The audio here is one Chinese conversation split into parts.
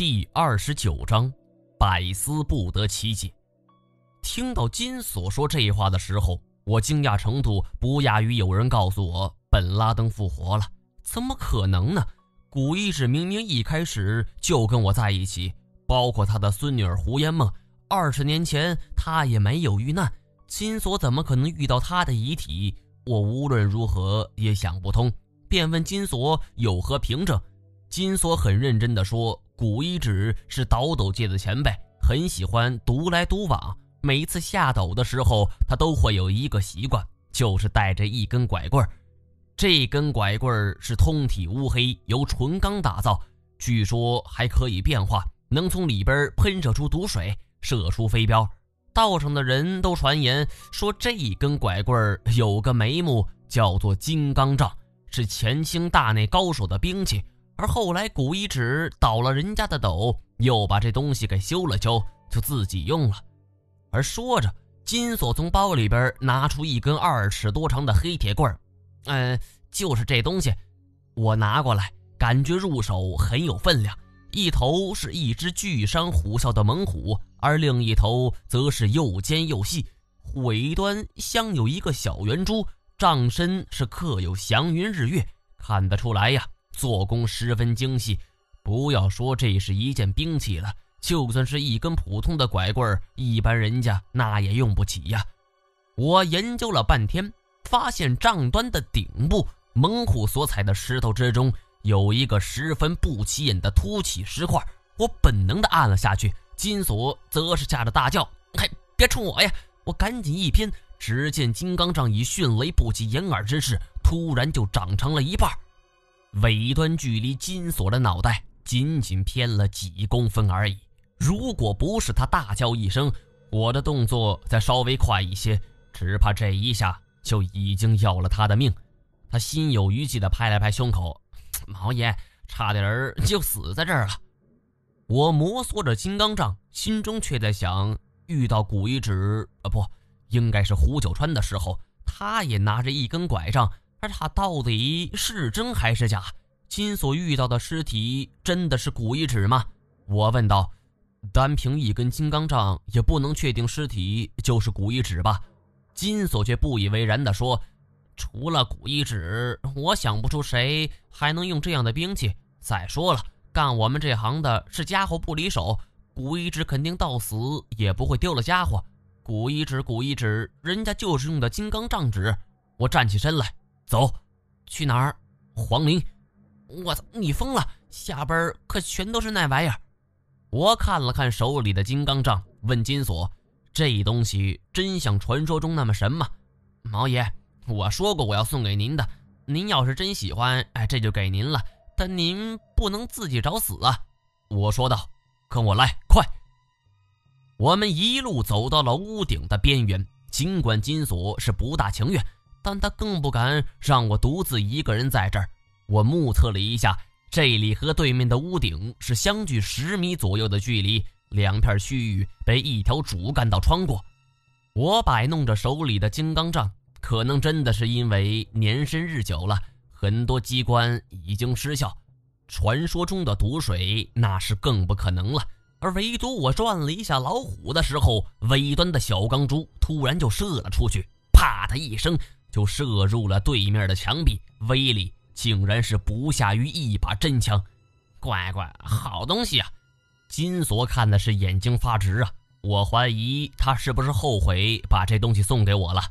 第二十九章，百思不得其解。听到金锁说这话的时候，我惊讶程度不亚于有人告诉我本拉登复活了。怎么可能呢？古一指明明一开始就跟我在一起，包括他的孙女儿胡烟梦。二十年前他也没有遇难，金锁怎么可能遇到他的遗体？我无论如何也想不通，便问金锁有何凭证。金锁很认真地说。古一指是倒斗界的前辈，很喜欢独来独往。每次下斗的时候，他都会有一个习惯，就是带着一根拐棍这根拐棍是通体乌黑，由纯钢打造，据说还可以变化，能从里边喷射出毒水，射出飞镖。道上的人都传言说，这一根拐棍有个眉目，叫做金刚杖，是前清大内高手的兵器。而后来，古一指倒了人家的斗，又把这东西给修了修，就自己用了。而说着，金锁从包里边拿出一根二尺多长的黑铁棍儿，嗯，就是这东西。我拿过来，感觉入手很有分量。一头是一只巨山虎啸的猛虎，而另一头则是又尖又细，尾端镶有一个小圆珠，杖身是刻有祥云日月，看得出来呀。做工十分精细，不要说这是一件兵器了，就算是一根普通的拐棍儿，一般人家那也用不起呀。我研究了半天，发现杖端的顶部猛虎所踩的石头之中有一个十分不起眼的凸起石块，我本能的按了下去。金锁则是吓得大叫：“嘿，别冲我呀！”我赶紧一偏，只见金刚杖以迅雷不及掩耳之势，突然就长成了一半。尾端距离金锁的脑袋仅仅偏了几公分而已。如果不是他大叫一声，我的动作再稍微快一些，只怕这一下就已经要了他的命。他心有余悸地拍了拍胸口：“ 毛爷，差点儿就死在这儿了。”我摩挲着金刚杖，心中却在想：遇到古一指，啊，不，应该是胡九川的时候，他也拿着一根拐杖。而他到底是真还是假？金锁遇到的尸体真的是古一指吗？我问道。单凭一根金刚杖也不能确定尸体就是古一指吧？金锁却不以为然地说：“除了古一指，我想不出谁还能用这样的兵器。再说了，干我们这行的是家伙不离手，古一指肯定到死也不会丢了家伙。古一指，古一指，人家就是用的金刚杖指。”我站起身来。走，去哪儿？黄陵。我操，你疯了！下边可全都是那玩意儿。我看了看手里的金刚杖，问金锁：“这东西真像传说中那么神吗？”毛爷，我说过我要送给您的，您要是真喜欢，哎，这就给您了。但您不能自己找死啊！我说道：“跟我来，快！”我们一路走到了屋顶的边缘，尽管金锁是不大情愿。但他更不敢让我独自一个人在这儿。我目测了一下，这里和对面的屋顶是相距十米左右的距离，两片区域被一条主干道穿过。我摆弄着手里的金刚杖，可能真的是因为年深日久了，很多机关已经失效。传说中的毒水那是更不可能了。而唯独我转了一下老虎的时候，尾端的小钢珠突然就射了出去，啪的一声。就射入了对面的墙壁，威力竟然是不下于一把真枪。乖乖，好东西啊！金锁看的是眼睛发直啊！我怀疑他是不是后悔把这东西送给我了。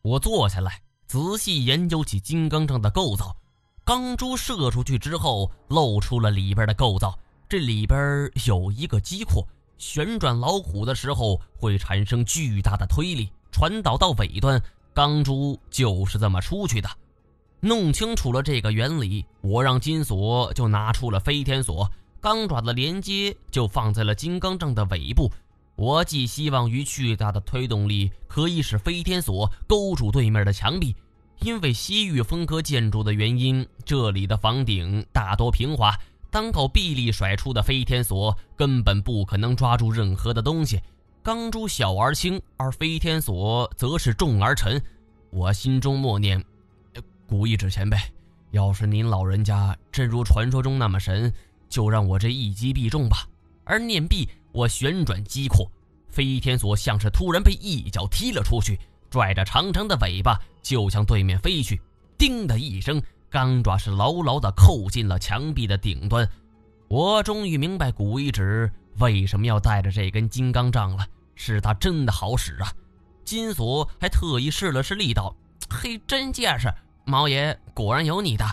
我坐下来，仔细研究起金刚杖的构造。钢珠射出去之后，露出了里边的构造。这里边有一个机括，旋转老虎的时候会产生巨大的推力，传导到尾端。钢珠就是这么出去的。弄清楚了这个原理，我让金锁就拿出了飞天锁，钢爪的连接就放在了金刚杖的尾部。我寄希望于巨大的推动力可以使飞天锁勾住对面的墙壁。因为西域风格建筑的原因，这里的房顶大多平滑，单靠臂力甩出的飞天锁根本不可能抓住任何的东西。钢珠小而轻，而飞天锁则是重而沉。我心中默念：“古一指前辈，要是您老人家真如传说中那么神，就让我这一击必中吧。而念壁，我旋转击扩，飞天锁像是突然被一脚踢了出去，拽着长长的尾巴就向对面飞去。叮的一声，钢爪是牢牢地扣进了墙壁的顶端。我终于明白古一指为什么要带着这根金刚杖了，是他真的好使啊！金锁还特意试了试力道，嘿，真结实！毛爷果然有你的。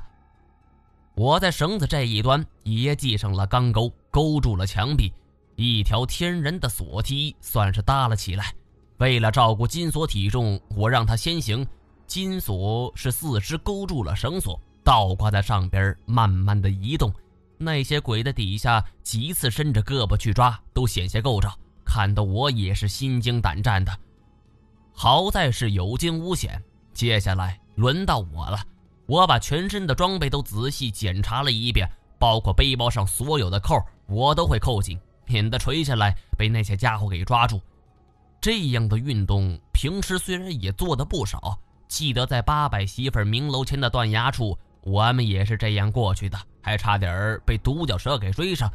我在绳子这一端也系上了钢钩，勾住了墙壁，一条天然的锁梯算是搭了起来。为了照顾金锁体重，我让他先行。金锁是四肢勾住了绳索，倒挂在上边，慢慢的移动。那些鬼在底下几次伸着胳膊去抓，都险些够着，看得我也是心惊胆战的。好在是有惊无险，接下来轮到我了。我把全身的装备都仔细检查了一遍，包括背包上所有的扣，我都会扣紧，免得垂下来被那些家伙给抓住。这样的运动平时虽然也做的不少，记得在八百媳妇明楼前的断崖处，我们也是这样过去的，还差点儿被独角蛇给追上。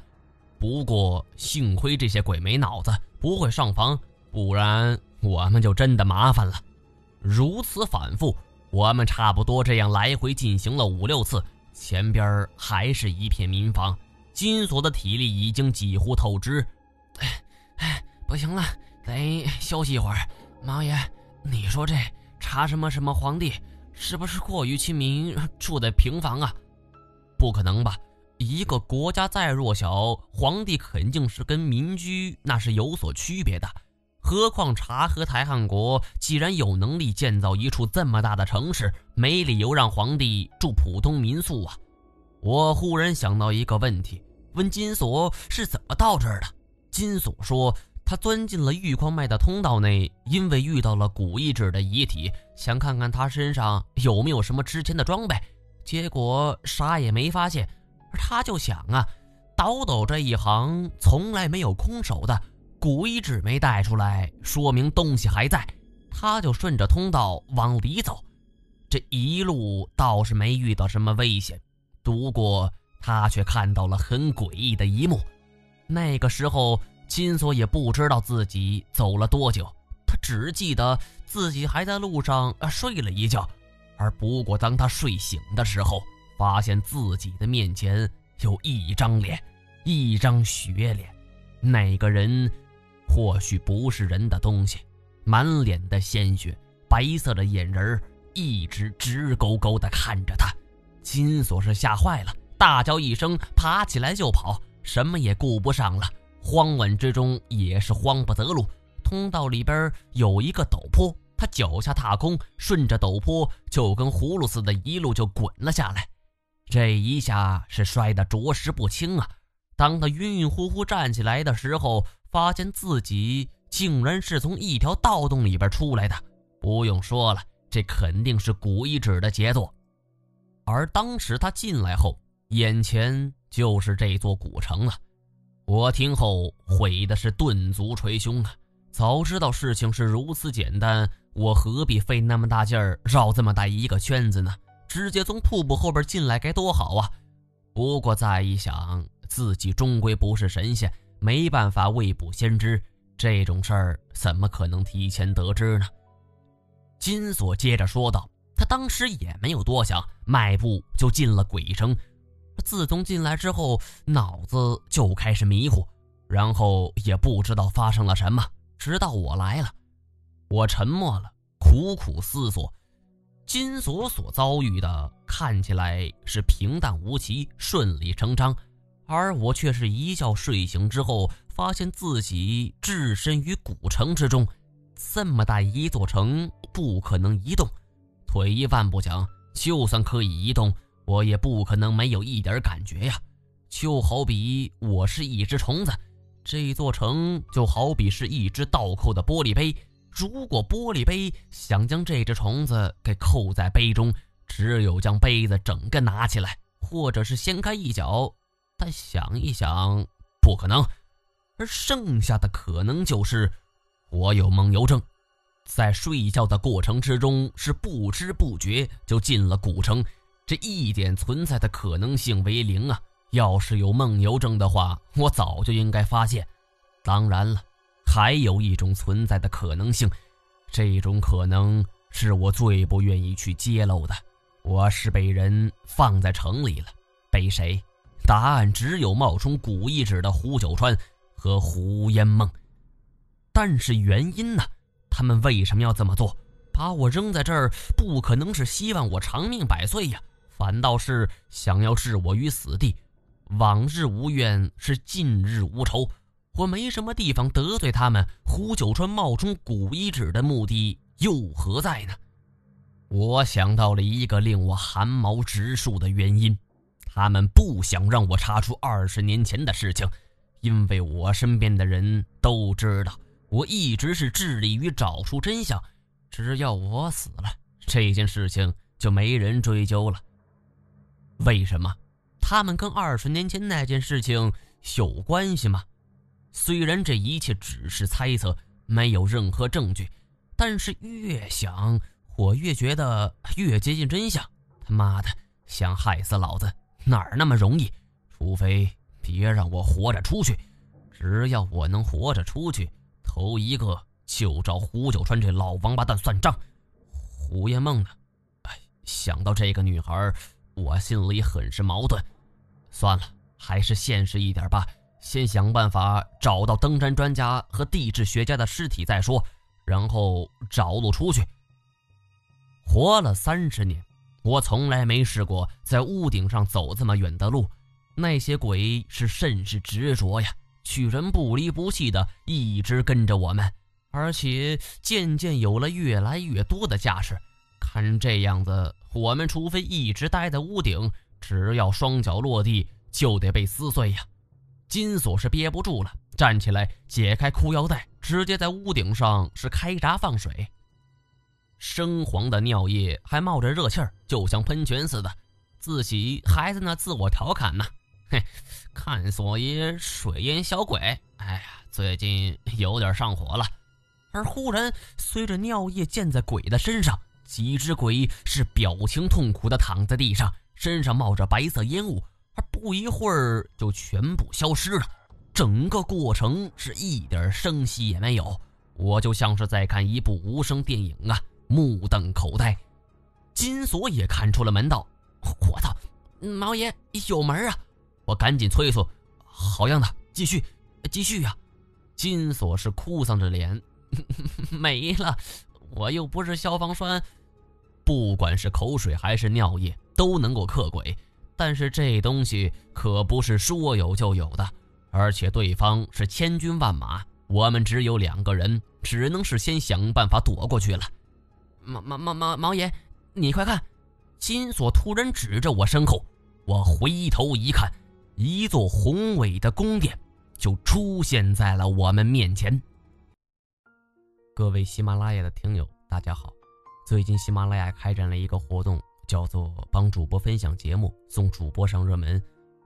不过幸亏这些鬼没脑子，不会上房，不然我们就真的麻烦了。如此反复。我们差不多这样来回进行了五六次，前边还是一片民房。金锁的体力已经几乎透支，哎哎，不行了，得休息一会儿。毛爷，你说这查什么什么皇帝，是不是过于亲民，住在平房啊？不可能吧？一个国家再弱小，皇帝肯定是跟民居那是有所区别的。何况察合台汗国既然有能力建造一处这么大的城市，没理由让皇帝住普通民宿啊！我忽然想到一个问题，问金锁是怎么到这儿的。金锁说，他钻进了玉矿脉的通道内，因为遇到了古一指的遗体，想看看他身上有没有什么值钱的装备，结果啥也没发现。他就想啊，倒斗这一行从来没有空手的。古一指没带出来，说明东西还在。他就顺着通道往里走，这一路倒是没遇到什么危险。不过他却看到了很诡异的一幕。那个时候，金锁也不知道自己走了多久，他只记得自己还在路上啊睡了一觉。而不过当他睡醒的时候，发现自己的面前有一张脸，一张血脸。那个人。或许不是人的东西，满脸的鲜血，白色的眼仁一直直勾勾地看着他。金锁是吓坏了，大叫一声，爬起来就跑，什么也顾不上了。慌乱之中也是慌不择路。通道里边有一个陡坡，他脚下踏空，顺着陡坡就跟葫芦似的，一路就滚了下来。这一下是摔得着实不轻啊！当他晕晕乎乎站起来的时候，发现自己竟然是从一条盗洞里边出来的，不用说了，这肯定是古一指的杰作。而当时他进来后，眼前就是这座古城了。我听后悔的是顿足捶胸啊！早知道事情是如此简单，我何必费那么大劲儿绕这么大一个圈子呢？直接从瀑布后边进来该多好啊！不过再一想，自己终归不是神仙。没办法未卜先知，这种事儿怎么可能提前得知呢？金锁接着说道：“他当时也没有多想，迈步就进了鬼城。自从进来之后，脑子就开始迷糊，然后也不知道发生了什么。直到我来了，我沉默了，苦苦思索。金锁所遭遇的看起来是平淡无奇，顺理成章。”而我却是一觉睡醒之后，发现自己置身于古城之中。这么大一座城，不可能移动。退一万步讲，就算可以移动，我也不可能没有一点感觉呀。就好比我是一只虫子，这座城就好比是一只倒扣的玻璃杯。如果玻璃杯想将这只虫子给扣在杯中，只有将杯子整个拿起来，或者是掀开一角。但想一想，不可能。而剩下的可能就是，我有梦游症，在睡觉的过程之中是不知不觉就进了古城，这一点存在的可能性为零啊！要是有梦游症的话，我早就应该发现。当然了，还有一种存在的可能性，这种可能是我最不愿意去揭露的。我是被人放在城里了，被谁？答案只有冒充古遗址的胡九川和胡烟梦。但是原因呢？他们为什么要这么做？把我扔在这儿，不可能是希望我长命百岁呀，反倒是想要置我于死地。往日无怨，是近日无仇。我没什么地方得罪他们，胡九川冒充古遗址的目的又何在呢？我想到了一个令我寒毛直竖的原因：他们不想让我查出二十年前的事情，因为我身边的人都知道。我一直是致力于找出真相，只要我死了，这件事情就没人追究了。为什么？他们跟二十年前那件事情有关系吗？虽然这一切只是猜测，没有任何证据，但是越想，我越觉得越接近真相。他妈的，想害死老子哪儿那么容易？除非别让我活着出去，只要我能活着出去。头一个就找胡九川这老王八蛋算账，胡烟梦呢？哎，想到这个女孩，我心里很是矛盾。算了，还是现实一点吧，先想办法找到登山专家和地质学家的尸体再说，然后找路出去。活了三十年，我从来没试过在屋顶上走这么远的路，那些鬼是甚是执着呀。取人不离不弃的一直跟着我们，而且渐渐有了越来越多的架势。看这样子，我们除非一直待在屋顶，只要双脚落地就得被撕碎呀。金锁是憋不住了，站起来解开裤腰带，直接在屋顶上是开闸放水。生黄的尿液还冒着热气儿，就像喷泉似的，自己还在那自我调侃呢。嘿，看所爷水淹小鬼，哎呀，最近有点上火了。而忽然，随着尿液溅在鬼的身上，几只鬼是表情痛苦的躺在地上，身上冒着白色烟雾，而不一会儿就全部消失了。整个过程是一点声息也没有，我就像是在看一部无声电影啊，目瞪口呆。金锁也看出了门道，我操，毛爷有门啊！我赶紧催促：“好样的，继续，继续呀！”金锁是哭丧着脸，没了。我又不是消防栓，不管是口水还是尿液都能够克鬼，但是这东西可不是说有就有的，而且对方是千军万马，我们只有两个人，只能是先想办法躲过去了。毛毛毛毛毛爷，你快看！金锁突然指着我身后，我回头一看。一座宏伟的宫殿就出现在了我们面前。各位喜马拉雅的听友，大家好！最近喜马拉雅开展了一个活动，叫做“帮主播分享节目，送主播上热门”，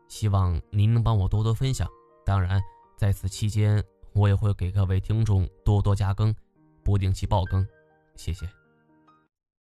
希望您能帮我多多分享。当然，在此期间，我也会给各位听众多多加更，不定期爆更，谢谢。